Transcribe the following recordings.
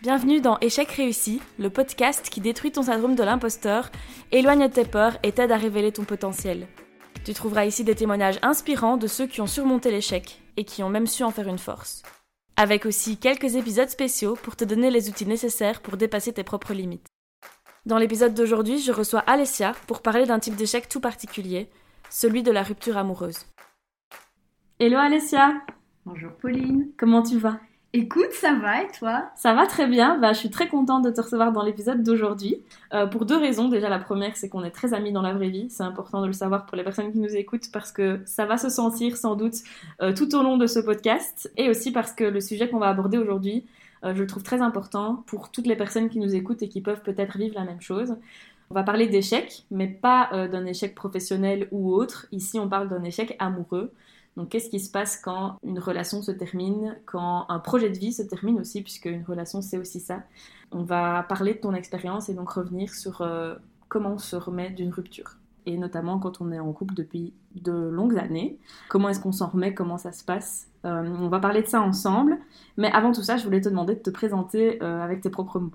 Bienvenue dans Échec réussi, le podcast qui détruit ton syndrome de l'imposteur, éloigne tes peurs et t'aide à révéler ton potentiel. Tu trouveras ici des témoignages inspirants de ceux qui ont surmonté l'échec et qui ont même su en faire une force. Avec aussi quelques épisodes spéciaux pour te donner les outils nécessaires pour dépasser tes propres limites. Dans l'épisode d'aujourd'hui, je reçois Alessia pour parler d'un type d'échec tout particulier, celui de la rupture amoureuse. Hello Alessia Bonjour Pauline Comment tu vas? Écoute, ça va et toi? Ça va très bien, bah, je suis très contente de te recevoir dans l'épisode d'aujourd'hui. Euh, pour deux raisons. Déjà, la première, c'est qu'on est très amis dans la vraie vie. C'est important de le savoir pour les personnes qui nous écoutent parce que ça va se sentir sans doute euh, tout au long de ce podcast. Et aussi parce que le sujet qu'on va aborder aujourd'hui, euh, je le trouve très important pour toutes les personnes qui nous écoutent et qui peuvent peut-être vivre la même chose. On va parler d'échec, mais pas d'un échec professionnel ou autre. Ici, on parle d'un échec amoureux. Donc, qu'est-ce qui se passe quand une relation se termine, quand un projet de vie se termine aussi, puisque une relation, c'est aussi ça. On va parler de ton expérience et donc revenir sur euh, comment on se remet d'une rupture. Et notamment quand on est en couple depuis de longues années. Comment est-ce qu'on s'en remet Comment ça se passe euh, On va parler de ça ensemble. Mais avant tout ça, je voulais te demander de te présenter euh, avec tes propres mots.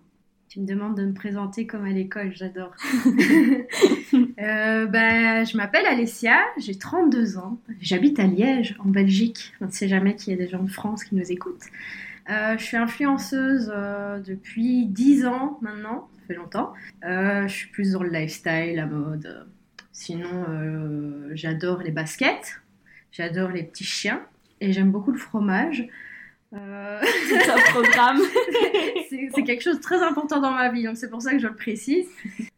Tu me demandes de me présenter comme à l'école, j'adore. euh, bah, je m'appelle Alessia, j'ai 32 ans, j'habite à Liège, en Belgique. On ne sait jamais qu'il y a des gens de France qui nous écoutent. Euh, je suis influenceuse euh, depuis 10 ans maintenant, ça fait longtemps. Je suis plus dans le lifestyle, la mode. Sinon, j'adore les baskets, j'adore les petits chiens et j'aime beaucoup le fromage. Euh... C'est un programme. c'est quelque chose de très important dans ma vie, donc c'est pour ça que je le précise.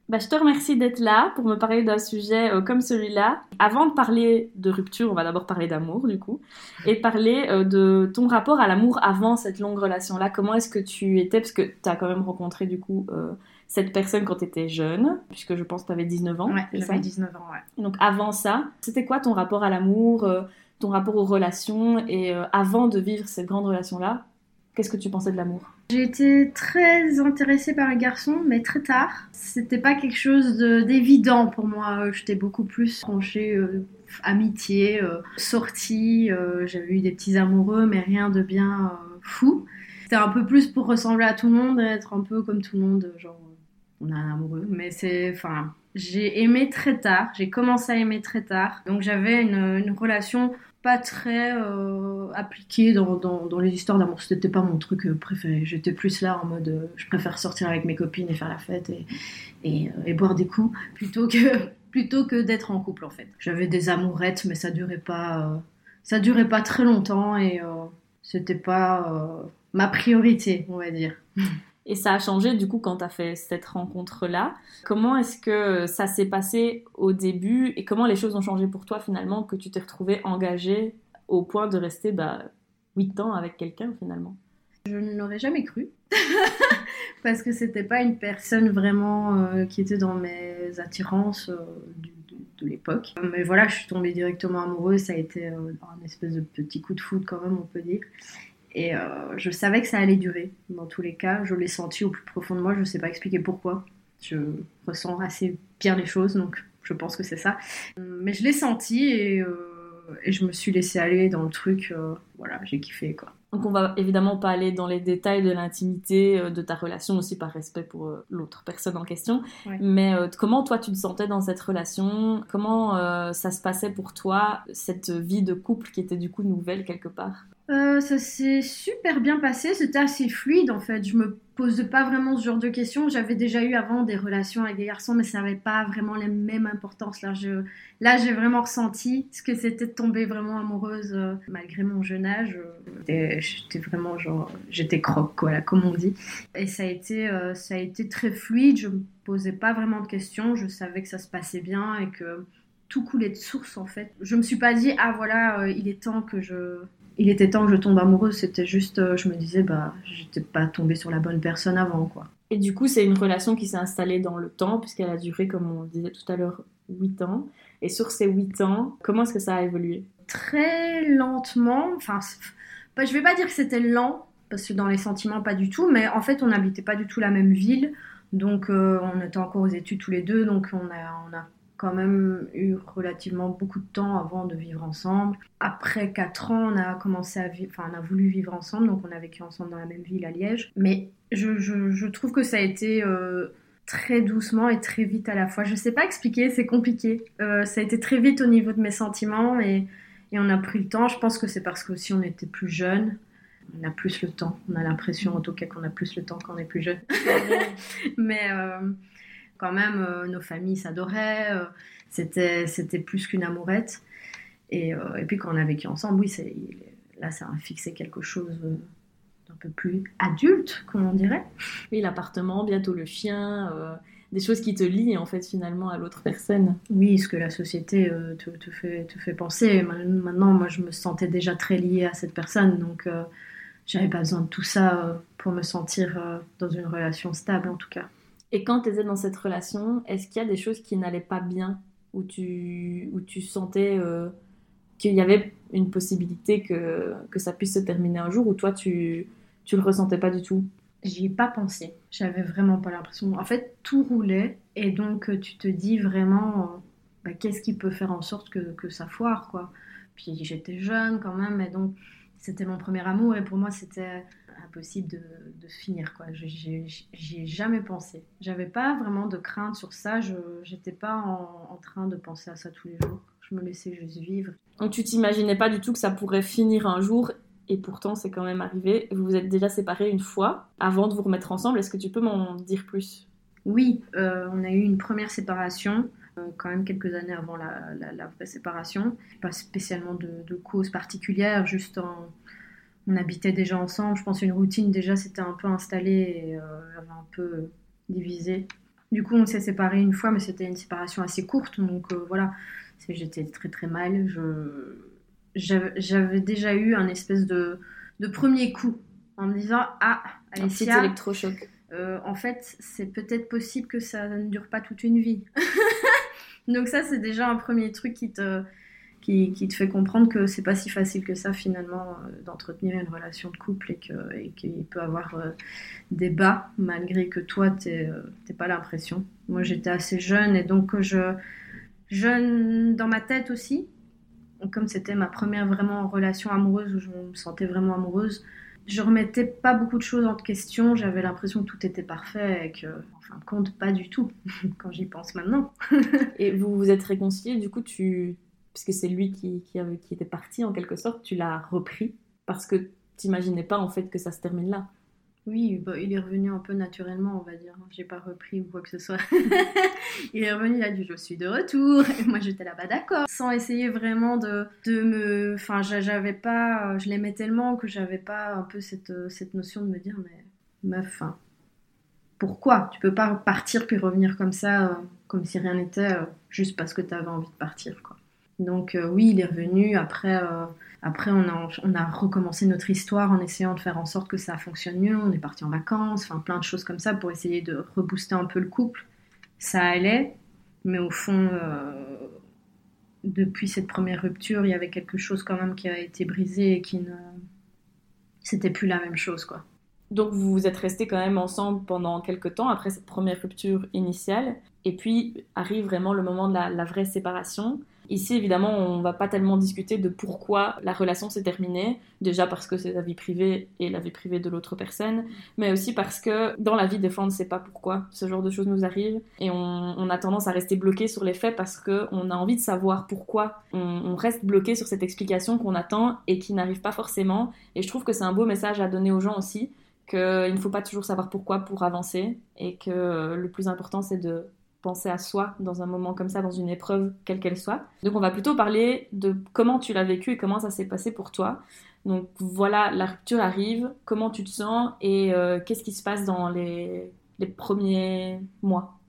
Bah, je te remercie d'être là pour me parler d'un sujet euh, comme celui-là. Avant de parler de rupture, on va d'abord parler d'amour du coup, et parler euh, de ton rapport à l'amour avant cette longue relation-là. Comment est-ce que tu étais, parce que tu as quand même rencontré du coup cette personne quand tu étais jeune, puisque je pense que tu avais 19 ans. Ouais, j'avais 19 ans, ouais. Et donc avant ça, c'était quoi ton rapport à l'amour ton rapport aux relations et euh, avant de vivre cette grande relation-là, qu'est-ce que tu pensais de l'amour? J'ai été très intéressée par un garçon, mais très tard. C'était pas quelque chose d'évident pour moi. J'étais beaucoup plus tranchée euh, amitié, euh, sortie. Euh, J'avais eu des petits amoureux, mais rien de bien euh, fou. C'était un peu plus pour ressembler à tout le monde, être un peu comme tout le monde, genre on a un amoureux. Mais c'est, enfin, j'ai aimé très tard, j'ai commencé à aimer très tard. Donc j'avais une, relation pas très euh, appliquée dans, dans, les histoires d'amour. C'était pas mon truc préféré. J'étais plus là en mode euh, je préfère sortir avec mes copines et faire la fête et, et, et boire des coups plutôt que, plutôt que d'être en couple en fait. J'avais des amourettes mais ça durait pas, euh, ça durait pas très longtemps et c'était pas ma priorité, on va dire. Et ça a changé du coup quand tu as fait cette rencontre-là. Comment est-ce que ça s'est passé au début et comment les choses ont changé pour toi finalement que tu t'es retrouvé engagé au point de rester bah, 8 ans avec quelqu'un finalement? Je ne l'aurais jamais cru. Parce que c'était pas une personne vraiment euh, qui était dans mes attirances euh, de l'époque. Mais voilà, je suis tombée directement amoureuse. Ça a été euh, un espèce de petit coup de foudre quand même, on peut dire. Et euh, je savais que ça allait durer. Dans tous les cas, je l'ai senti au plus profond de moi. Je ne sais pas expliquer pourquoi. Je ressens assez bien les choses, donc je pense que c'est ça. Mais je l'ai senti et, euh, et, je me suis laissée aller dans le truc. Euh, voilà, j'ai kiffé quoi. Donc on va évidemment pas aller dans les détails de l'intimité de ta relation aussi par respect pour l'autre personne en question. Ouais. Mais comment toi tu te sentais dans cette relation? Comment euh, ça se passait pour toi cette vie de couple qui était du coup nouvelle quelque part? Euh, ça s'est super bien passé, c'était assez fluide en fait. Je me posais pas vraiment ce genre de questions. J'avais déjà eu avant des relations avec des garçons, mais ça n'avait pas vraiment la même importance. Là, j'ai vraiment ressenti ce que c'était de tomber vraiment amoureuse euh, malgré mon jeune âge. J'étais vraiment genre, j'étais croque quoi, là, comme on dit. Et ça a été, euh, ça a été très fluide. Je me posais pas vraiment de questions. Je savais que ça se passait bien et que tout coulait de source en fait. Je me suis pas dit ah voilà, il est temps que je il était temps que je tombe amoureuse, c'était juste, euh, je me disais, bah, j'étais pas tombée sur la bonne personne avant, quoi. Et du coup, c'est une relation qui s'est installée dans le temps, puisqu'elle a duré, comme on disait tout à l'heure, 8 ans. Et sur ces 8 ans, comment est-ce que ça a évolué? Très lentement, enfin, bah, je vais pas dire que c'était lent, parce que dans les sentiments, pas du tout, mais en fait, on n'habitait pas du tout la même ville, donc euh, on était encore aux études tous les deux, donc on a, on a quand même eu relativement beaucoup de temps avant de vivre ensemble. Après 4 ans, on a commencé à vivre, enfin on a voulu vivre ensemble, donc on a vécu ensemble dans la même ville à Liège. Mais je, trouve que ça a été euh, très doucement et très vite à la fois. Je sais pas expliquer, c'est compliqué. Euh, ça a été très vite au niveau de mes sentiments et, et on a pris le temps. Je pense que c'est parce que aussi on était plus jeunes. On a plus le temps. On a l'impression en tout cas qu'on a plus le temps quand on est plus jeune. Mais euh, quand même, euh, nos familles s'adoraient. euh, c'était, c'était plus qu'une amourette. Et, euh, et puis quand on a vécu ensemble, oui, c'est, là ça a fixé quelque chose d'un peu plus adulte, comme on dirait. Oui, l'appartement, bientôt le chien, euh, des choses qui te lient en fait finalement à l'autre personne. Oui, ce que la société euh, te, te fait, te fait penser. Maintenant, moi, je me sentais déjà très liée à cette personne, donc euh, j'avais pas besoin de tout ça pour me sentir dans une relation stable, en tout cas. Et quand tu étais dans cette relation, est-ce qu'il y a des choses qui n'allaient pas bien? Où tu, où tu sentais euh, qu'il y avait une possibilité que, que ça puisse se terminer un jour? Ou toi tu, tu le ressentais pas du tout? J'y ai pas pensé. J'avais vraiment pas l'impression. En fait, tout roulait, et donc euh, tu te dis vraiment, euh, bah, qu'est-ce qui peut faire en sorte que, que ça foire, quoi? Puis j'étais jeune quand même, et donc c'était mon premier amour, et pour moi c'était impossible de, de finir, quoi. J'y ai jamais pensé. J'avais pas vraiment de crainte sur ça. Je j'étais pas en, en train de penser à ça tous les jours. Je me laissais juste vivre. Donc tu t'imaginais pas du tout que ça pourrait finir un jour et pourtant c'est quand même arrivé. Vous vous êtes déjà séparés une fois avant de vous remettre ensemble. Est-ce que tu peux m'en dire plus? Oui, euh, on a eu une première séparation, quand même quelques années avant la, la- la vraie séparation. Pas spécialement de, de cause particulière, juste en- on habitait déjà ensemble. Je pense une routine déjà s'était un peu installée et euh, un peu divisé. Du coup, on s'est séparés une fois, mais c'était une séparation assez courte, donc euh, voilà. J'étais très très mal. J'avais déjà eu un espèce de, de premier coup en me disant ah Un petit Alessia, électrochoc. euh, en fait, c'est peut-être possible que ça ne dure pas toute une vie. Donc ça, c'est déjà un premier truc qui te, qui, te fait comprendre que c'est pas si facile que ça finalement euh, d'entretenir une relation de couple et que- et qu'il peut avoir euh, des bas malgré que toi, t'aies euh, pas l'impression. Moi, j'étais assez jeune et donc je jeune dans ma tête aussi. Comme c'était ma première vraiment relation amoureuse où je me sentais vraiment amoureuse, je remettais pas beaucoup de choses en question. J'avais l'impression que tout était parfait et que, en fin de compte, pas du tout, quand j'y pense maintenant. Et vous vous êtes réconciliés, du coup, tu... puisque c'est lui qui, qui, qui était parti en quelque sorte, tu l'as repris parce que t'imaginais pas en fait que ça se termine là. Oui, bah, il est revenu un peu naturellement, on va dire. J'ai pas repris ou quoi que ce soit. il est revenu, il a dit je suis de retour. Et moi j'étais là-bas d'accord. Sans essayer vraiment de, de me. Enfin, j'a- j'avais pas. Je l'aimais tellement que j'avais pas un peu cette, euh, notion de me dire mais meuf, enfin, pourquoi? Tu peux pas partir puis revenir comme ça, euh, comme si rien n'était, euh, juste parce que t'avais envie de partir, quoi. Donc oui, il est revenu. Après, après on, a, on a recommencé notre histoire en essayant de faire en sorte que ça fonctionne mieux. On est parti en vacances, enfin plein de choses comme ça pour essayer de rebooster un peu le couple. Ça allait, mais au fond, euh, depuis cette première rupture, il y avait quelque chose quand même qui a été brisé et qui ne... C'était plus la même chose, quoi. Donc vous vous êtes restés quand même ensemble pendant quelques temps après cette première rupture initiale. Et puis arrive vraiment le moment de la, la vraie séparation. Ici, évidemment, on va pas tellement discuter de pourquoi la relation s'est terminée. Déjà parce que c'est la vie privée et la vie privée de l'autre personne, mais aussi parce que dans la vie, des fois, on ne sait pas pourquoi ce genre de choses nous arrive et on, on a tendance à rester bloqué sur les faits parce qu'on a envie de savoir pourquoi. On, on reste bloqué sur cette explication qu'on attend et qui n'arrive pas forcément. Et je trouve que c'est un beau message à donner aux gens aussi qu'il ne faut pas toujours savoir pourquoi pour avancer et que le plus important c'est de penser à soi dans un moment comme ça, dans une épreuve quelle qu'elle soit. Donc on va plutôt parler de comment tu l'as vécu et comment ça s'est passé pour toi. Donc voilà, la rupture arrive, comment tu te sens et euh, qu'est-ce qui se passe dans les, les premiers mois?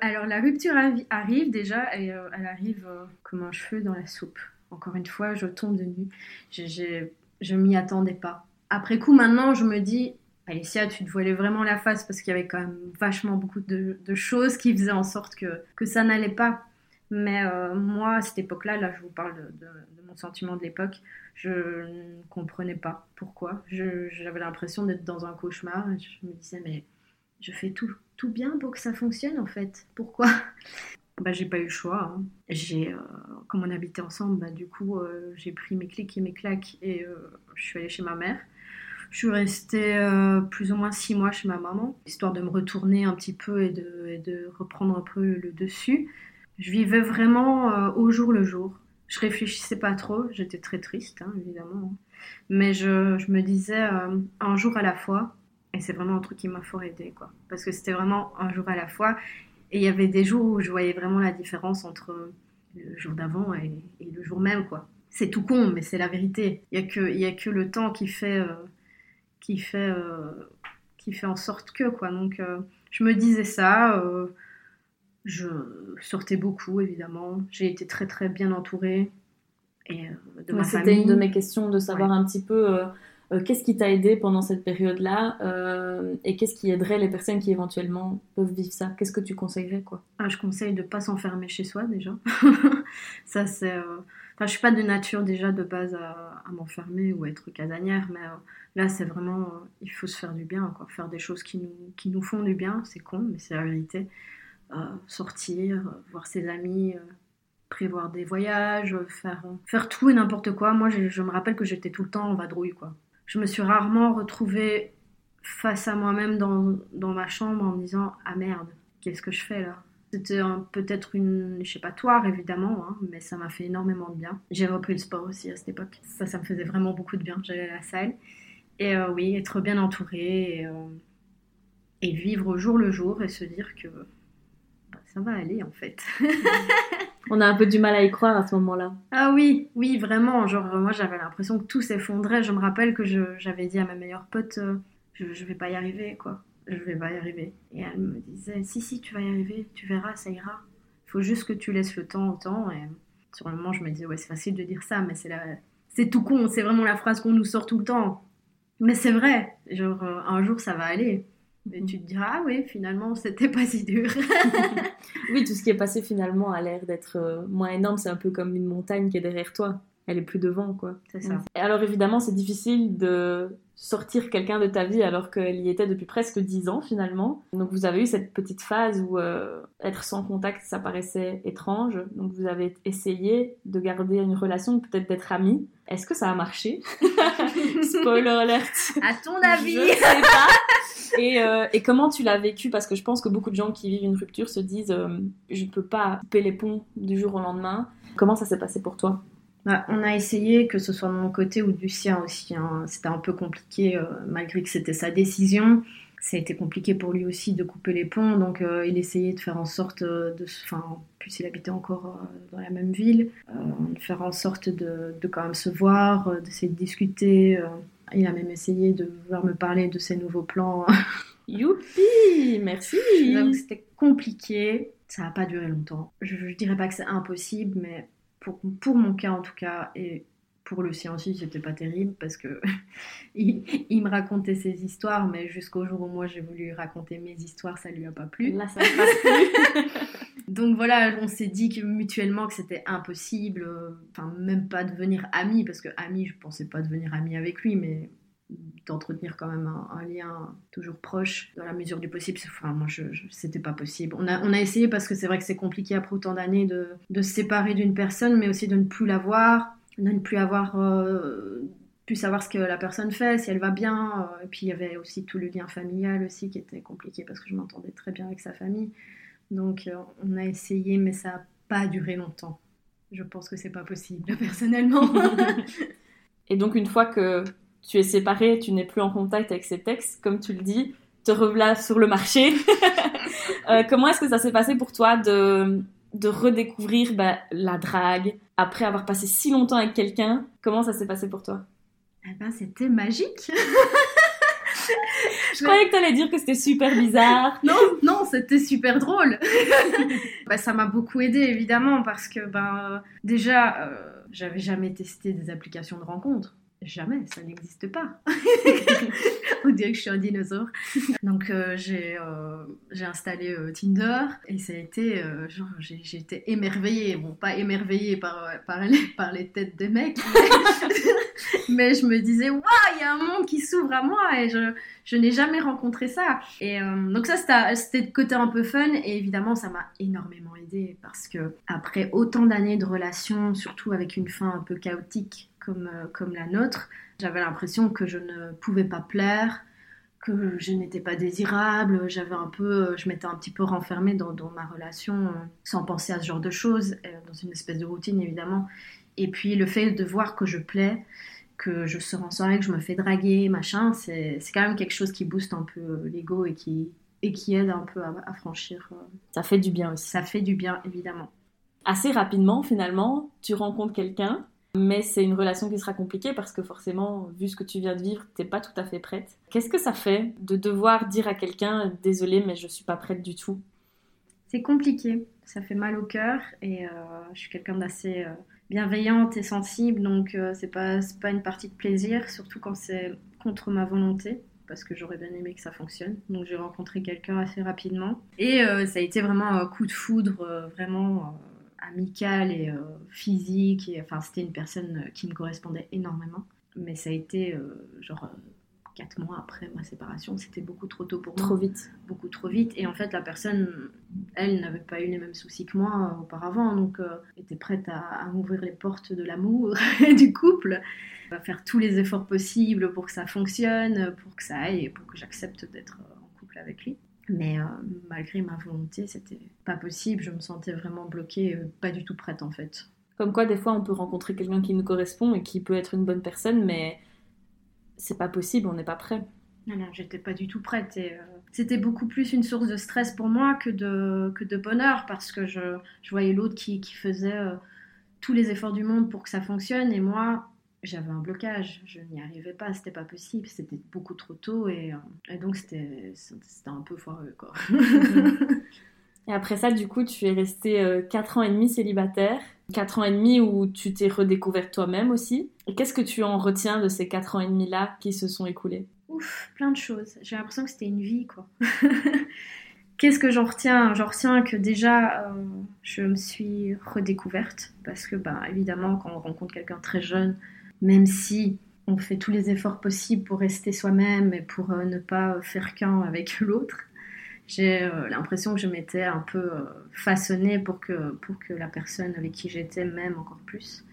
Alors la rupture arri- arrive déjà et euh, elle arrive euh, comme un cheveu dans la soupe. Encore une fois, je tombe de nuit. J'ai- j'ai- je m'y attendais pas. Après coup, maintenant, je me dis, Alicia, tu te voilais vraiment la face parce qu'il y avait quand même vachement beaucoup de, choses qui faisaient en sorte que, que ça n'allait pas. Mais euh, moi, à cette époque-là, là, je vous parle de, mon sentiment de l'époque, je ne comprenais pas pourquoi. J'avais l'impression d'être dans un cauchemar. Je me disais, mais je fais tout, tout bien pour que ça fonctionne en fait. Pourquoi? Bah, j'ai pas eu le choix. Hein. J'ai, euh, comme on habitait ensemble, bah, du coup, euh, j'ai pris mes clics et mes claques et je suis allée chez ma mère. Je suis restée plus ou moins six mois chez ma maman, histoire de me retourner un petit peu et de, reprendre un peu le dessus. Je vivais vraiment au jour le jour. Je réfléchissais pas trop, j'étais très triste, hein, évidemment. Hein. Mais je, me disais un jour à la fois, et c'est vraiment un truc qui m'a fort aidé, quoi. Parce que c'était vraiment un jour à la fois. Et il y avait des jours où je voyais vraiment la différence entre le jour d'avant et, le jour même, quoi. C'est tout con, mais c'est la vérité. Il n'y a, que, le temps qui fait, euh, qui, fait, euh, qui fait en sorte que, quoi. Donc, euh, je me disais ça. je sortais beaucoup, évidemment. J'ai été très, très bien entourée. Et, de C'était une de mes questions de savoir un petit peu euh, qu'est-ce qui t'a aidé pendant cette période-là euh, et qu'est-ce qui aiderait les personnes qui éventuellement peuvent vivre ça? Qu'est-ce que tu conseillerais quoi? Ah, Je conseille de ne pas s'enfermer chez soi déjà. ça c'est. Euh... Enfin, je suis pas de nature déjà de base à, m'enfermer ou à être casanière, mais euh, là c'est vraiment il faut se faire du bien, quoi. faire des choses qui nous qui nous font du bien. C'est con, mais c'est la vérité. sortir, voir ses amis prévoir des voyages, faire, faire tout et n'importe quoi. Moi, je, je me rappelle que j'étais tout le temps en vadrouille, quoi je me suis rarement retrouvée face à moi-même dans, dans, ma chambre en me disant Ah merde, qu'est-ce que je fais là? C'était peut-être une échappatoire évidemment, hein, mais ça m'a fait énormément de bien. J'ai repris le sport aussi à cette époque. Ça, ça me faisait vraiment beaucoup de bien. J'allais à la salle. Et euh, oui, être bien entourée et, euh, et, vivre au jour le jour et se dire que bah, ça va aller en fait. On a un peu du mal à y croire à ce moment-là. Ah oui, oui, vraiment. Genre, moi, j'avais l'impression que tout s'effondrait. Je me rappelle que j'avais dit à ma meilleure pote, euh, je, je vais pas y arriver, quoi. Je vais pas y arriver. Et elle me disait, si, si, tu vas y arriver, tu verras, ça ira. Il faut juste que tu laisses le temps au temps. Et sur le moment, je me disais, ouais, c'est facile de dire ça, mais c'est la... c'est tout con. C'est vraiment la phrase qu'on nous sort tout le temps. Mais c'est vrai. Genre, euh, un jour, ça va aller. Et tu te diras, ah oui, finalement, c'était pas si dur. oui, tout ce qui est passé finalement a l'air d'être euh, moins énorme. C'est un peu comme une montagne qui est derrière toi. Elle est plus devant, quoi. C'est ça. Et alors évidemment, c'est difficile de sortir quelqu'un de ta vie alors qu'elle y était depuis presque dix ans finalement. Donc vous avez eu cette petite phase où euh, être sans contact, ça paraissait étrange. Donc vous avez essayé de garder une relation, peut-être d'être amis. Est-ce que ça a marché? Spoiler alert. À ton avis Je sais pas. Euh, et, comment tu l'as vécu? Parce que je pense que beaucoup de gens qui vivent une rupture se disent euh, je ne peux pas couper les ponts du jour au lendemain. Comment ça s'est passé pour toi? Bah, on a essayé, que ce soit de mon côté ou du sien aussi. Hein. C'était un peu compliqué, euh, malgré que c'était sa décision. Ça a été compliqué pour lui aussi de couper les ponts. Donc, il essayait de faire en sorte de. Enfin, plus il habitait encore dans la même ville, de faire en sorte de, de, quand même se voir, d'essayer de discuter. Il a même essayé de vouloir me parler de ses nouveaux plans. Youpi Merci C'était compliqué. Ça n'a pas duré longtemps. Je ne dirais pas que c'est impossible, mais pour, pour mon cas en tout cas, et pour le sien aussi, c'était pas terrible parce que il, me racontait ses histoires, mais jusqu'au jour où moi j'ai voulu raconter mes histoires, ça lui a pas plu. Là, ça ne passe plus. Donc voilà, on s'est dit que mutuellement que c'était impossible, euh, enfin même pas devenir amis, parce que amis, je pensais pas devenir amis avec lui, mais d'entretenir quand même un, lien toujours proche dans la mesure du possible. Enfin, moi, je, c'était pas possible. On a, on a essayé parce que c'est vrai que c'est compliqué après autant d'années de, de, se séparer d'une personne, mais aussi de ne plus la voir, de ne plus avoir euh, pu savoir ce que la personne fait, si elle va bien. Euh, et puis il y avait aussi tout le lien familial aussi qui était compliqué parce que je m'entendais très bien avec sa famille. Donc euh, on a essayé, mais ça n'a pas duré longtemps. Je pense que c'est pas possible, personnellement. Et donc une fois que tu es séparé, tu n'es plus en contact avec ces textes, comme tu le dis, te revoilà sur le marché. Euh, comment est-ce que ça s'est passé pour toi de, de redécouvrir bah, la drague après avoir passé si longtemps avec quelqu'un? Comment ça s'est passé pour toi? Eh ben, c'était magique. Je croyais que tu allais dire que c'était super bizarre. non, non, c'était super drôle. bah, ça m'a beaucoup aidé évidemment parce que ben déjà, euh, j'avais jamais testé des applications de rencontres. Jamais, ça n'existe pas. On dirait que je suis un dinosaure. Donc euh, j'ai euh, installé euh, Tinder et ça a été genre j'ai été émerveillée, bon pas émerveillée par par les, par les têtes des mecs, mais, je me disais waouh il y a un monde qui s'ouvre à moi et je je n'ai jamais rencontré ça. Et donc ça c'était le côté un peu fun et évidemment ça m'a énormément aidé parce que après autant d'années de relations, surtout avec une fin un peu chaotique comme, euh, comme la nôtre. J'avais l'impression que je ne pouvais pas plaire, que je n'étais pas désirable. J'avais un peu, euh, je m'étais un petit peu renfermée dans, dans, ma relation euh, sans penser à ce genre de choses, dans une espèce de routine évidemment. Et puis le fait de voir que je plais, que je sors en soirée, que je me fais draguer, machin, c'est quand même quelque chose qui booste un peu l'ego et qui, et qui aide un peu à, à franchir. Ça fait du bien aussi. Ça fait du bien, évidemment. Assez rapidement, finalement, tu rencontres quelqu'un mais c'est une relation qui sera compliquée parce que forcément, vu ce que tu viens de vivre, t'es pas tout à fait prête. Qu'est-ce que ça fait de devoir dire à quelqu'un désolé, mais je suis pas prête du tout? C'est compliqué, ça fait mal au cœur et euh, je suis quelqu'un d'assez euh, bienveillante et sensible, donc euh, c'est pas pas une partie de plaisir, surtout quand c'est contre ma volonté parce que j'aurais bien aimé que ça fonctionne. Donc j'ai rencontré quelqu'un assez rapidement et ça a été vraiment un coup de foudre, vraiment amicale et euh, physique. Et, enfin, c'était une personne qui me correspondait énormément. Mais ça a été euh, genre euh, quatre mois après ma séparation, c'était beaucoup trop tôt pour moi. Trop vite. Beaucoup trop vite. Et en fait, la personne, elle, n'avait pas eu les mêmes soucis que moi auparavant, donc était prête à, à, ouvrir les portes de l'amour et du couple, à faire tous les efforts possibles pour que ça fonctionne, pour que ça aille, et pour que j'accepte d'être en couple avec lui. Mais euh, malgré ma volonté, c'était pas possible. Je me sentais vraiment bloquée, euh, pas du tout prête en fait. Comme quoi, des fois, on peut rencontrer quelqu'un qui nous correspond et qui peut être une bonne personne, mais c'est pas possible, on n'est pas prêt. Non, non, j'étais pas du tout prête. Et, euh, c'était beaucoup plus une source de stress pour moi que de, que de bonheur parce que je, je voyais l'autre qui, qui faisait tous les efforts du monde pour que ça fonctionne et moi, j'avais un blocage, je n'y arrivais pas, c'était pas possible, c'était beaucoup trop tôt et, euh, donc c'était un peu foireux quoi. et après ça, du coup, tu es resté 4 euh, ans et demi célibataire, 4 ans et demi où tu t'es redécouverte toi-même aussi. Et qu'est-ce que tu en retiens de ces 4 ans et demi là qui se sont écoulés? Ouf, plein de choses. J'ai l'impression que c'était une vie quoi. Qu'est-ce que j'en retiens? J'en retiens que déjà, euh, je me suis redécouverte parce que, bah, évidemment, quand on rencontre quelqu'un très jeune, même si on fait tous les efforts possibles pour rester soi-même et pour euh, ne pas faire qu'un avec l'autre, j'ai euh, l'impression que je m'étais un peu euh, façonnée pour que, pour que la personne avec qui j'étais m'aime encore plus,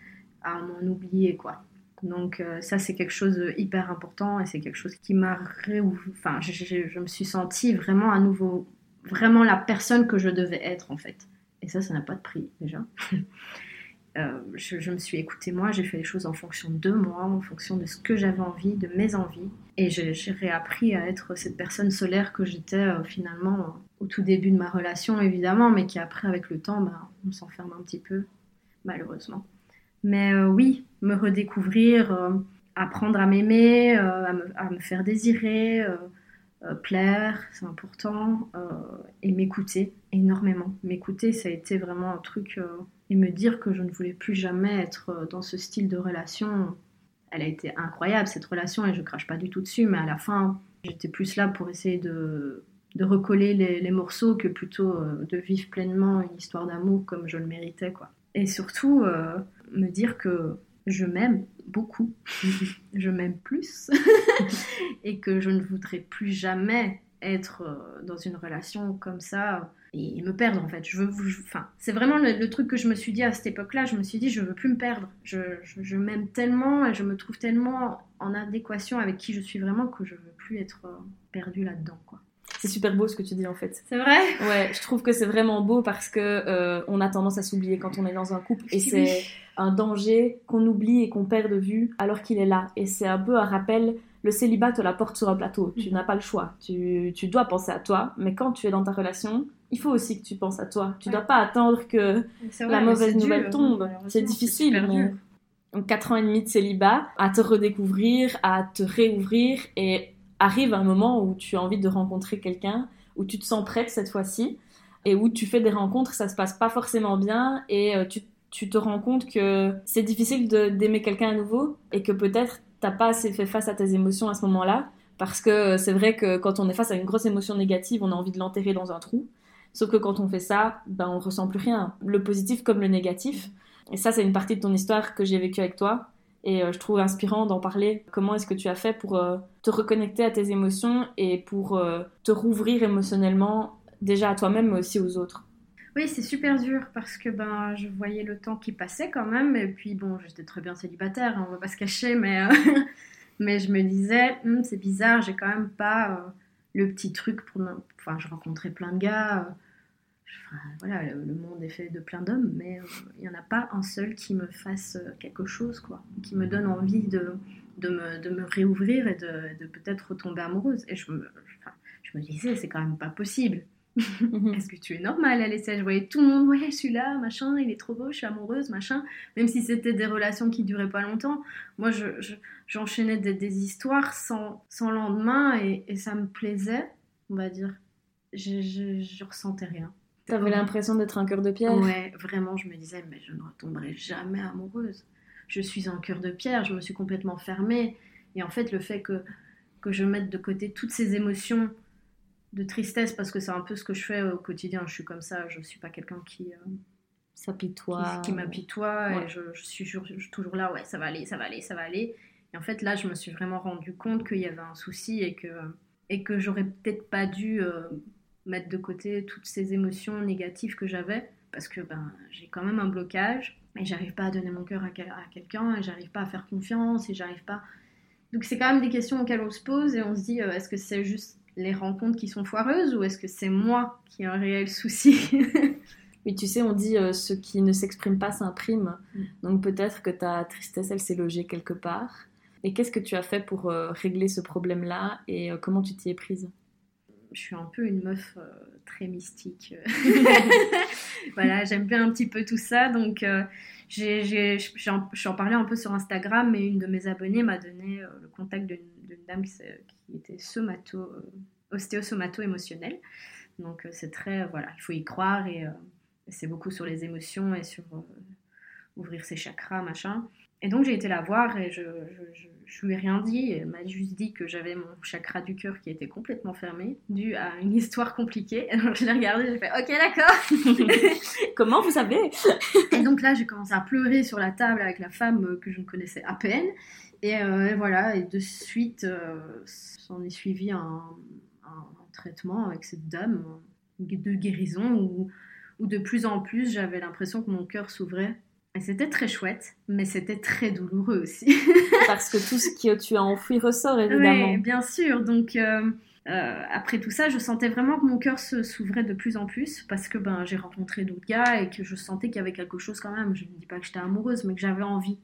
à m'en oublier quoi. Donc ça c'est quelque chose de hyper important et c'est quelque chose qui m'a enfin je, je, me suis sentie vraiment à nouveau vraiment la personne que je devais être en fait. Et ça ça n'a pas de prix déjà. Euh, je, me suis écoutée moi, j'ai fait les choses en fonction de moi, en fonction de ce que j'avais envie, de mes envies. Et j'ai réappris à être cette personne solaire que j'étais euh, finalement euh, au tout début de ma relation, évidemment, mais qui après, avec le temps, bah, on s'enferme un petit peu, malheureusement. Mais oui, me redécouvrir, apprendre à m'aimer, à, me faire désirer, plaire, c'est important, et m'écouter énormément. M'écouter, ça a été vraiment un truc et me dire que je ne voulais plus jamais être euh, dans ce style de relation, elle a été incroyable cette relation et je crache pas du tout dessus, mais à la fin, j'étais plus là pour essayer de, recoller les, morceaux que plutôt euh, de vivre pleinement une histoire d'amour comme je le méritais, quoi. Et surtout, euh, me dire que je m'aime beaucoup, je m'aime plus, et que je ne voudrais plus jamais être dans une relation comme ça et me perdre en fait. Je veux, enfin, c'est vraiment le, truc que je me suis dit à cette époque-là. Je me suis dit, je veux plus me perdre. Je, je, m'aime tellement et je me trouve tellement en adéquation avec qui je suis vraiment que je veux plus être euh, perdue là-dedans, quoi. C'est super beau ce que tu dis en fait. C'est vrai? Ouais, je trouve que c'est vraiment beau parce que euh, on a tendance à s'oublier quand on est dans un couple et c'est un danger qu'on oublie et qu'on perd de vue alors qu'il est là. Et c'est un peu un rappel. Le célibat te la porte sur un plateau. Tu mhm. n'as pas le choix. Tu, tu dois penser à toi. Mais quand tu es dans ta relation, il faut aussi que tu penses à toi. Tu ne dois pas attendre que la mauvaise nouvelle tombe. C'est difficile. Mais... Donc, 4 ans et demi de célibat, à te redécouvrir, à te réouvrir, et arrive un moment où tu as envie de rencontrer quelqu'un, où tu te sens prête cette fois-ci, et où tu fais des rencontres, ça se passe pas forcément bien, et euh, tu, tu te rends compte que c'est difficile d'aimer quelqu'un à nouveau, et que peut-être t'as pas assez fait face à tes émotions à ce moment-là. Parce que c'est vrai que quand on est face à une grosse émotion négative, on a envie de l'enterrer dans un trou. Sauf que quand on fait ça, ben on ressent plus rien, le positif comme le négatif. Et ça, c'est une partie de ton histoire que j'ai vécue avec toi. Et euh, je trouve inspirant d'en parler. Comment est-ce que tu as fait pour euh, te reconnecter à tes émotions et pour euh, te rouvrir émotionnellement, déjà à toi-même, mais aussi aux autres? Oui, c'est super dur parce que ben, je voyais le temps qui passait quand même. Et puis, bon, j'étais très bien célibataire, hein, on va pas se cacher, mais, mais je me disais, hum, c'est bizarre, j'ai quand même pas le petit truc pour. Enfin, je rencontrais plein de gars voilà, le, monde est fait de plein d'hommes, mais euh, il n'y en a pas un seul qui me fasse euh, quelque chose, quoi, qui me donne envie de, me, de me réouvrir et de, peut-être retomber amoureuse. Et je me disais, c'est quand même pas possible. Est-ce que tu es normale, Alessia? Je voyais tout le monde, ouais, je suis là, machin, il est trop beau, je suis amoureuse, machin. Même si c'était des relations qui duraient pas longtemps, moi, j'enchaînais je, des, des, histoires sans, sans lendemain et, et, ça me plaisait, on va dire. Je, je, je ressentais rien. T'avais l'impression d'être un cœur de pierre? Ouais, vraiment, je me disais, mais je ne retomberai jamais amoureuse. Je suis un cœur de pierre, je me suis complètement fermée. Et en fait, le fait que, que je mette de côté toutes ces émotions de tristesse, parce que c'est un peu ce que je fais au quotidien, je suis comme ça, je ne suis pas quelqu'un qui. Euh, S'apitoie. Qui, m'apitoie, et je, suis toujours, là, ouais, ça va aller, ça va aller, ça va aller. Et en fait, là, je me suis vraiment rendu compte qu'il y avait un souci et que, et que j'aurais peut-être pas dû. Euh, mettre de côté toutes ces émotions négatives que j'avais parce que ben, j'ai quand même un blocage et j'arrive pas à donner mon cœur à, quelqu'un et j'arrive pas à faire confiance et j'arrive pas. Donc c'est quand même des questions auxquelles on se pose et on se dit euh, est-ce que c'est juste les rencontres qui sont foireuses ou est-ce que c'est moi qui ai un réel souci? Mais tu sais, on dit euh, ce qui ne s'exprime pas s'imprime. Mm. Donc peut-être que ta tristesse, elle s'est logée quelque part. Et qu'est-ce que tu as fait pour euh, régler ce problème-là? Et comment tu t'y es prise? Je suis un peu une meuf euh, très mystique. voilà, j'aime bien un petit peu tout ça. Donc, euh, j'en parlais un peu sur Instagram, mais une de mes abonnées m'a donné euh, le contact d'une dame qui, était somato, ostéosomato émotionnelle. Donc, c'est très, voilà, il faut y croire et c'est beaucoup sur les émotions et sur ouvrir ses chakras, machin. Et donc j'ai été la voir et je, je, je, lui ai rien dit. Elle m'a juste dit que j'avais mon chakra du cœur qui était complètement fermé, dû à une histoire compliquée. Alors je l'ai regardé, j'ai fait Ok, d'accord. Comment vous savez? Et donc là, j'ai commencé à pleurer sur la table avec la femme que je ne connaissais à peine. Et, euh, voilà, et de suite, euh, s'en est suivi un, un, traitement avec cette dame de guérison où, où de plus en plus j'avais l'impression que mon cœur s'ouvrait et c'était très chouette, mais c'était très douloureux aussi. Parce que tout ce que tu as enfoui ressort, évidemment. Oui, bien sûr. Donc, euh, euh, après tout ça, je sentais vraiment que mon cœur s'ouvrait de plus en plus parce que ben, j'ai rencontré d'autres gars et que je sentais qu'il y avait quelque chose quand même. Je ne dis pas que j'étais amoureuse, mais que j'avais envie.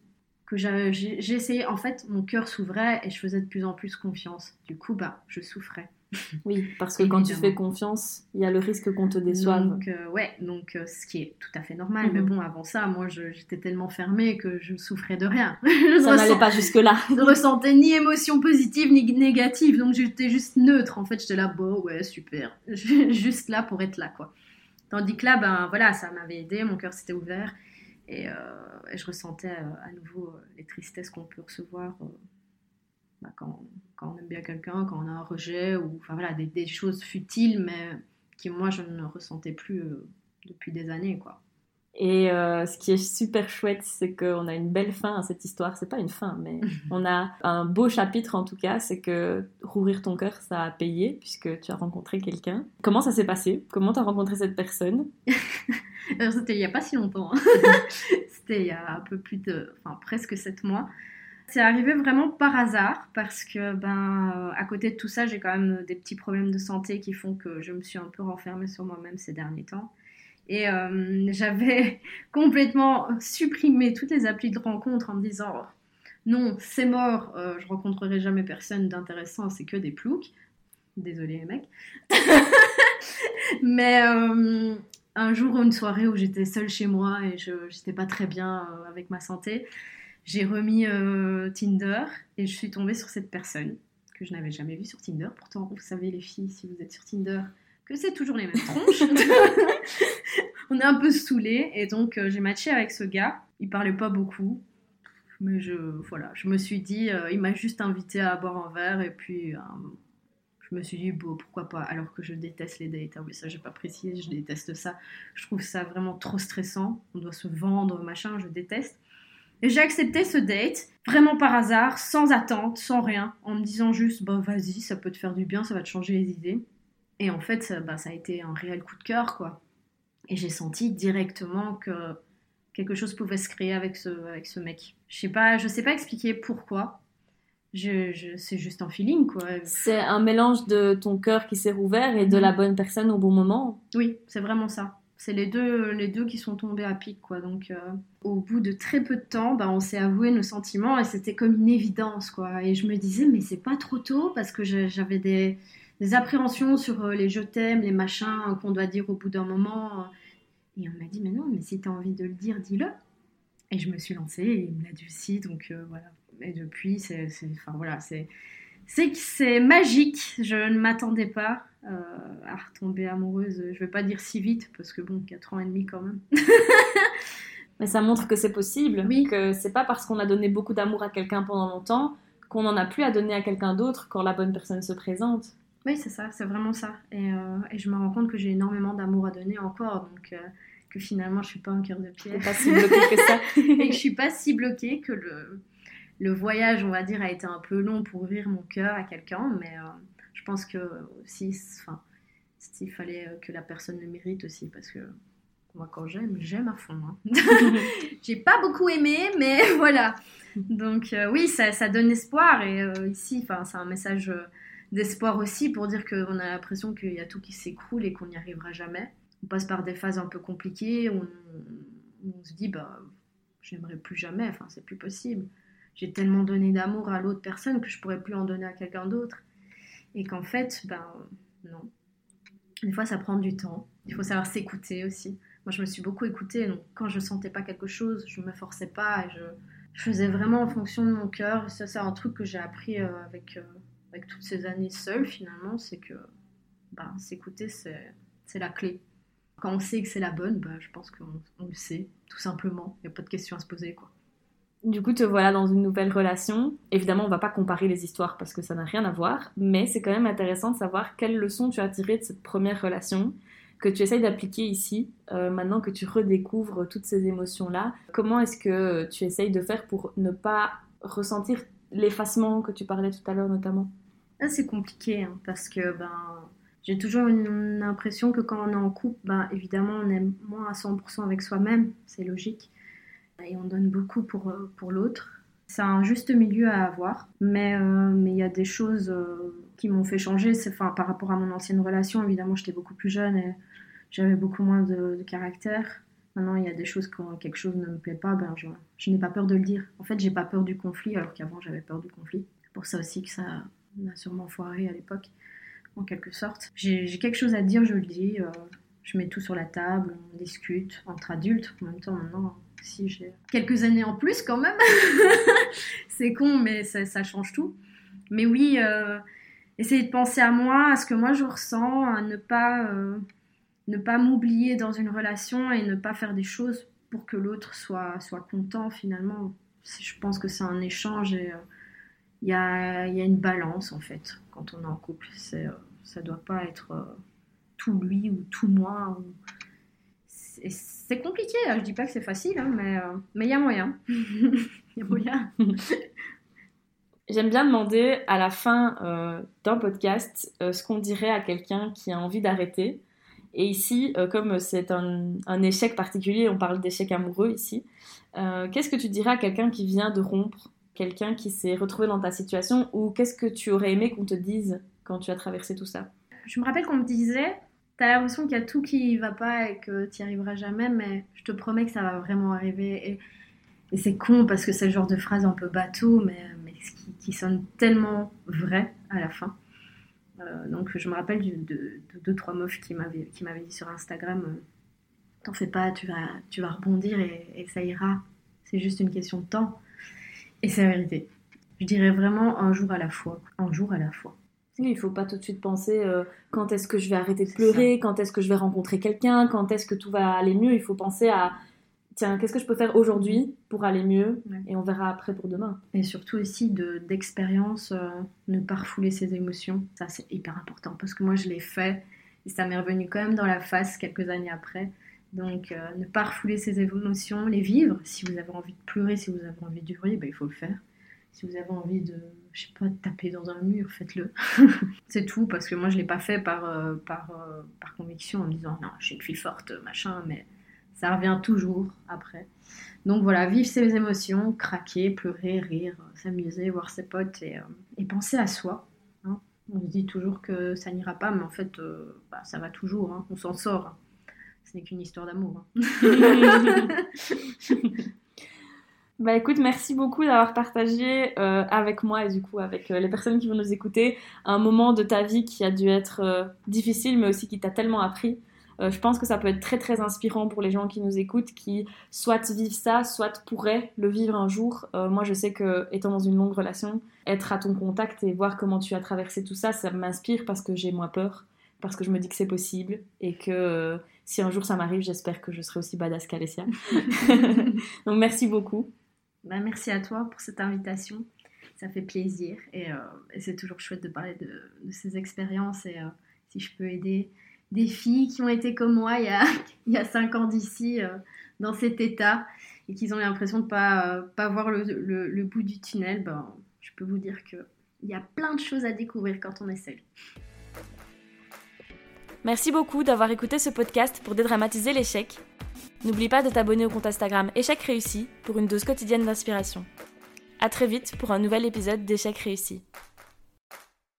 Que j'ai essayé. En fait, mon cœur s'ouvrait et je faisais de plus en plus confiance. Du coup, bah, je souffrais. Oui, parce que quand tu fais confiance, il y a le risque qu'on te déçoive. Donc, euh, ouais, donc euh, ce qui est tout à fait normal. Mais mhm. bon, avant ça, moi, j'étais tellement fermée que je souffrais de rien. ça n'allait pas jusque-là. je ne ressentais ni émotion positive ni négative, donc j'étais juste neutre. En fait, j'étais là, bon, ouais, super. juste là pour être là, quoi. Tandis que là, ben voilà, ça m'avait aidé, mon cœur s'était ouvert et, euh, je ressentais à nouveau les tristesses qu'on peut recevoir bah, quand, quand, on aime bien quelqu'un, quand on a un rejet, ou enfin voilà, des, des, choses futiles, mais qui moi je ne ressentais plus euh, depuis des années, quoi. Et euh, ce qui est super chouette, c'est qu'on a une belle fin à cette histoire. C'est pas une fin, mais on a un beau chapitre en tout cas. C'est que rouvrir ton cœur, ça a payé puisque tu as rencontré quelqu'un. Comment ça s'est passé? Comment tu as rencontré cette personne? C'était il y a pas si longtemps. Hein. C'était il y a un peu plus de, enfin presque sept mois. C'est arrivé vraiment par hasard parce que, ben, à côté de tout ça, j'ai quand même des petits problèmes de santé qui font que je me suis un peu renfermée sur moi-même ces derniers temps. Et euh, j'avais complètement supprimé toutes les applis de rencontre en me disant non, c'est mort, euh, je rencontrerai jamais personne d'intéressant, c'est que des ploucs. Désolé les mecs. Mais euh, un jour, une soirée où j'étais seule chez moi et je n'étais pas très bien avec ma santé, j'ai remis euh, Tinder et je suis tombée sur cette personne que je n'avais jamais vue sur Tinder. Pourtant, vous savez, les filles, si vous êtes sur Tinder, que c'est toujours les mêmes tronches. On est un peu saoulés et donc euh, j'ai matché avec ce gars. Il parlait pas beaucoup. mais je, voilà, je me suis dit, euh, il m'a juste invité à boire un verre et puis euh, je me suis dit, bon, pourquoi pas, alors que je déteste les dates. Ah oui, ça, j'ai pas précisé, je déteste ça. Je trouve ça vraiment trop stressant. On doit se vendre, machin, je déteste. Et j'ai accepté ce date, vraiment par hasard, sans attente, sans rien, en me disant juste, bah vas-y, ça peut te faire du bien, ça va te changer les idées. Et en fait, ça, bah, ça a été un réel coup de cœur, quoi. Et j'ai senti directement que quelque chose pouvait se créer avec ce, avec ce mec. Je sais pas, je sais pas expliquer pourquoi. Je, je, c'est juste un feeling, quoi. C'est un mélange de ton cœur qui s'est rouvert et de la bonne personne au bon moment. Oui, c'est vraiment ça. C'est les deux, les deux qui sont tombés à pic, quoi. Donc, euh, au bout de très peu de temps, bah, on s'est avoué nos sentiments et c'était comme une évidence, quoi. Et je me disais, mais c'est pas trop tôt parce que j'avais des, des, appréhensions sur euh, les je t'aime, les machins qu'on doit dire au bout d'un moment. Et on m'a dit, mais non, mais si tu as envie de le dire, dis-le. Et je me suis lancée et il me l'a dit aussi, donc euh, voilà. Et depuis, c'est, enfin voilà, c'est, c'est, c'est magique. Je ne m'attendais pas euh, à retomber amoureuse. Je vais pas dire si vite parce que bon, 4 ans et demi quand même. Mais ça montre que c'est possible, oui. que c'est pas parce qu'on a donné beaucoup d'amour à quelqu'un pendant longtemps qu'on n'en a plus à donner à quelqu'un d'autre quand la bonne personne se présente. Oui, c'est ça, c'est vraiment ça. Et, euh, et, je me rends compte que j'ai énormément d'amour à donner encore, donc euh, que finalement je suis pas un cœur de pierre. Pas si bloquée que ça. et que je suis pas si bloquée que le, le voyage, on va dire, a été un peu long pour ouvrir mon cœur à quelqu'un, mais euh, je pense que aussi, enfin, il fallait que la personne le mérite aussi, parce que moi quand j'aime, j'aime à fond. Hein. j'ai pas beaucoup aimé, mais voilà. Donc euh, oui, ça, ça, donne espoir, et euh, ici, enfin, c'est un message d'espoir aussi pour dire qu'on a l'impression qu'il y a tout qui s'écroule et qu'on n'y arrivera jamais. On passe par des phases un peu compliquées où on, on se dit, bah, j'aimerais plus jamais, enfin, c'est plus possible. J'ai tellement donné d'amour à l'autre personne que je pourrais plus en donner à quelqu'un d'autre. Et qu'en fait, ben non. Des fois, ça prend du temps. Il faut savoir s'écouter aussi. Moi, je me suis beaucoup écoutée. Donc, quand je sentais pas quelque chose, je me forçais pas je, faisais vraiment en fonction de mon cœur. Ça, c'est un truc que j'ai appris euh, avec, euh, avec toutes ces années seule, finalement. C'est que ben, s'écouter, c'est, la clé. Quand on sait que c'est la bonne, ben, je pense qu'on on le sait, tout simplement. Il n'y a pas de question à se poser, quoi. Du coup, te voilà dans une nouvelle relation. Évidemment, on va pas comparer les histoires parce que ça n'a rien à voir, mais c'est quand même intéressant de savoir quelles leçons tu as tirées de cette première relation que tu essayes d'appliquer ici, euh, maintenant que tu redécouvres toutes ces émotions-là. Comment est-ce que tu essayes de faire pour ne pas ressentir l'effacement que tu parlais tout à l'heure notamment? Ah, C'est compliqué hein, parce que ben, j'ai toujours une impression que quand on est en couple, ben, évidemment, on est moins à 100% avec soi-même, c'est logique et on donne beaucoup pour, euh, pour l'autre. C'est un juste milieu à avoir, mais euh, mais il y a des choses euh, qui m'ont fait changer. Enfin, par rapport à mon ancienne relation, évidemment, j'étais beaucoup plus jeune et j'avais beaucoup moins de, caractère. Maintenant, il y a des choses quand quelque chose ne me plaît pas, ben je, je n'ai pas peur de le dire. En fait, j'ai pas peur du conflit, alors qu'avant j'avais peur du conflit. C'est pour ça aussi que ça m'a sûrement foiré à l'époque, en quelque sorte. J'ai quelque chose à dire, je le dis. je mets tout sur la table, on discute entre adultes. En même temps, maintenant, si j'ai quelques années en plus quand même. c'est con, mais ça, change tout. Mais oui, euh, essayer de penser à moi, à ce que moi je ressens, à ne pas, euh, ne pas m'oublier dans une relation et ne pas faire des choses pour que l'autre soit, soit content finalement. Je pense que c'est un échange et euh, il y, a, y, a, une balance en fait quand on est en couple. C'est, ça doit pas être tout lui ou tout moi. Ou c'est compliqué, hein. je dis pas que c'est facile, hein, mais euh, il y a moyen. Il y a moyen. J'aime bien demander à la fin euh, d'un podcast euh, ce qu'on dirait à quelqu'un qui a envie d'arrêter. Et ici, comme c'est un, un, échec particulier, on parle d'échec amoureux ici, qu'est-ce que tu dirais à quelqu'un qui vient de rompre, quelqu'un qui s'est retrouvé dans ta situation, ou qu'est-ce que tu aurais aimé qu'on te dise quand tu as traversé tout ça? Je me rappelle qu'on me disait, T'as l'impression qu'il y a tout qui va pas et que tu n'y arriveras jamais, mais je te promets que ça va vraiment arriver. Et, c'est con parce que c'est le genre de phrase un peu bateau, mais, qui, sonne tellement vrai à la fin. Euh, donc je me rappelle de, de, deux, trois meufs qui m'avaient dit sur Instagram euh, T'en fais pas, tu vas, tu vas rebondir et ça ira. C'est juste une question de temps. Et c'est la vérité. Je dirais vraiment un jour à la fois. Un jour à la fois. Il il faut pas tout de suite penser euh, quand est-ce que je vais arrêter de pleurer, quand est-ce que je vais rencontrer quelqu'un, quand est-ce que tout va aller mieux. Il faut penser à tiens, qu'est-ce que je peux faire aujourd'hui pour aller mieux Ouais. Et on verra après pour demain. Et surtout aussi de- d'expérience, euh, ne pas refouler ses émotions. Ça, c'est hyper important parce que moi, je l'ai fait et ça m'est revenu quand même dans la face quelques années après. Donc, euh, ne pas refouler ses émotions, les vivre. Si vous avez envie de pleurer, si vous avez envie de hurler, ben, il faut le faire. Si vous avez envie de, je sais pas, de taper dans un mur, faites-le. c'est tout, parce que moi, je l'ai pas fait par, euh, par, euh, par conviction en me disant non, je suis une fille forte, machin, mais ça revient toujours après. Donc voilà, vivre ses émotions, craquer, pleurer, rire, s'amuser, voir ses potes et, euh, et penser à soi. hein. On se dit toujours que ça n'ira pas, mais en fait, euh, bah, ça va toujours, hein. on s'en sort. hein. Ce n'est qu'une histoire d'amour. Bah écoute, merci beaucoup d'avoir partagé euh, avec moi et du coup avec euh, les personnes qui vont nous écouter un moment de ta vie qui a dû être euh, difficile mais aussi qui t'a tellement appris. Je pense que ça peut être très très inspirant pour les gens qui nous écoutent qui soit vivent ça, soit pourraient le vivre un jour. Moi je sais que étant dans une longue relation, être à ton contact et voir comment tu as traversé tout ça, ça m'inspire parce que j'ai moins peur, parce que je me dis que c'est possible et que si un jour ça m'arrive, j'espère que je serai aussi badass qu'Alessia. Donc merci beaucoup. Bah, merci à toi pour cette invitation. Ça fait plaisir et, euh, c'est toujours chouette de parler de, ces expériences et euh, si je peux aider des filles qui ont été comme moi il y a, il y a cinq ans d'ici euh, dans cet état et qui ont l'impression de ne pas, pas voir le bout du tunnel, ben, je peux vous dire qu'il y a plein de choses à découvrir quand on est seul. Merci beaucoup d'avoir écouté ce podcast pour dédramatiser l'échec. N'oublie pas de t'abonner au compte Instagram Échec réussi pour une dose quotidienne d'inspiration. À très vite pour un nouvel épisode d'Échec réussi.